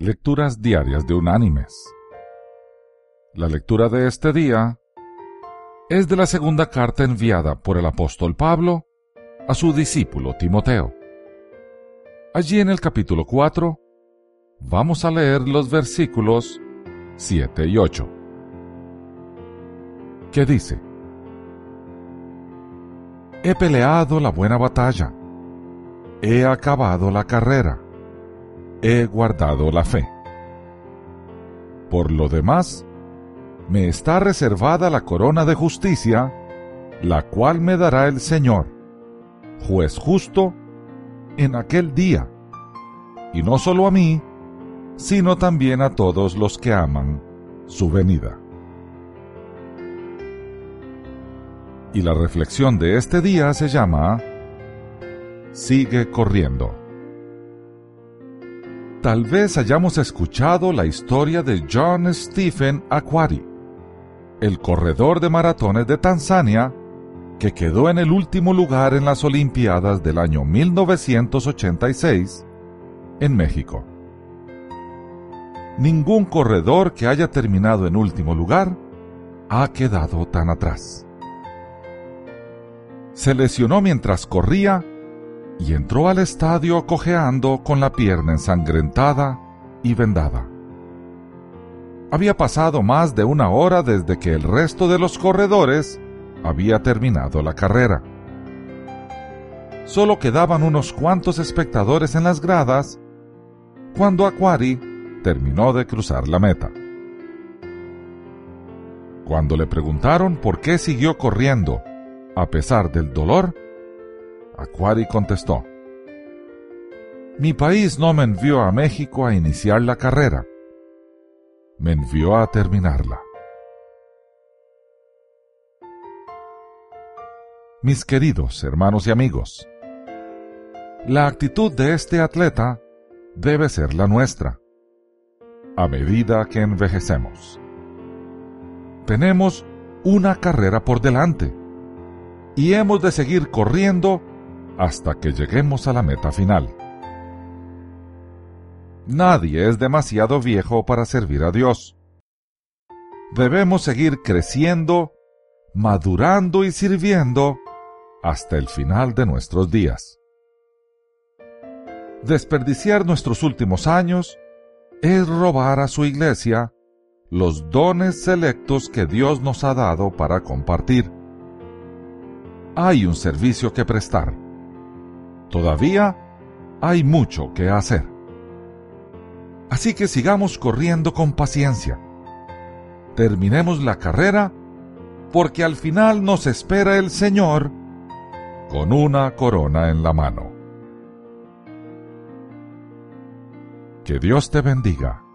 Lecturas Diarias de Unánimes. La lectura de este día es de la segunda carta enviada por el apóstol Pablo a su discípulo Timoteo. Allí en el capítulo 4 vamos a leer los versículos 7 y 8, que dice, He peleado la buena batalla, he acabado la carrera he guardado la fe. Por lo demás, me está reservada la corona de justicia, la cual me dará el Señor, juez justo, en aquel día, y no solo a mí, sino también a todos los que aman su venida. Y la reflexión de este día se llama Sigue corriendo. Tal vez hayamos escuchado la historia de John Stephen Aquari, el corredor de maratones de Tanzania, que quedó en el último lugar en las Olimpiadas del año 1986 en México. Ningún corredor que haya terminado en último lugar ha quedado tan atrás. Se lesionó mientras corría y entró al estadio cojeando con la pierna ensangrentada y vendada. Había pasado más de una hora desde que el resto de los corredores había terminado la carrera. Solo quedaban unos cuantos espectadores en las gradas cuando Aquari terminó de cruzar la meta. Cuando le preguntaron por qué siguió corriendo a pesar del dolor, Aquari contestó, Mi país no me envió a México a iniciar la carrera, me envió a terminarla. Mis queridos hermanos y amigos, la actitud de este atleta debe ser la nuestra, a medida que envejecemos. Tenemos una carrera por delante y hemos de seguir corriendo hasta que lleguemos a la meta final. Nadie es demasiado viejo para servir a Dios. Debemos seguir creciendo, madurando y sirviendo hasta el final de nuestros días. Desperdiciar nuestros últimos años es robar a su iglesia los dones selectos que Dios nos ha dado para compartir. Hay un servicio que prestar Todavía hay mucho que hacer. Así que sigamos corriendo con paciencia. Terminemos la carrera porque al final nos espera el Señor con una corona en la mano. Que Dios te bendiga.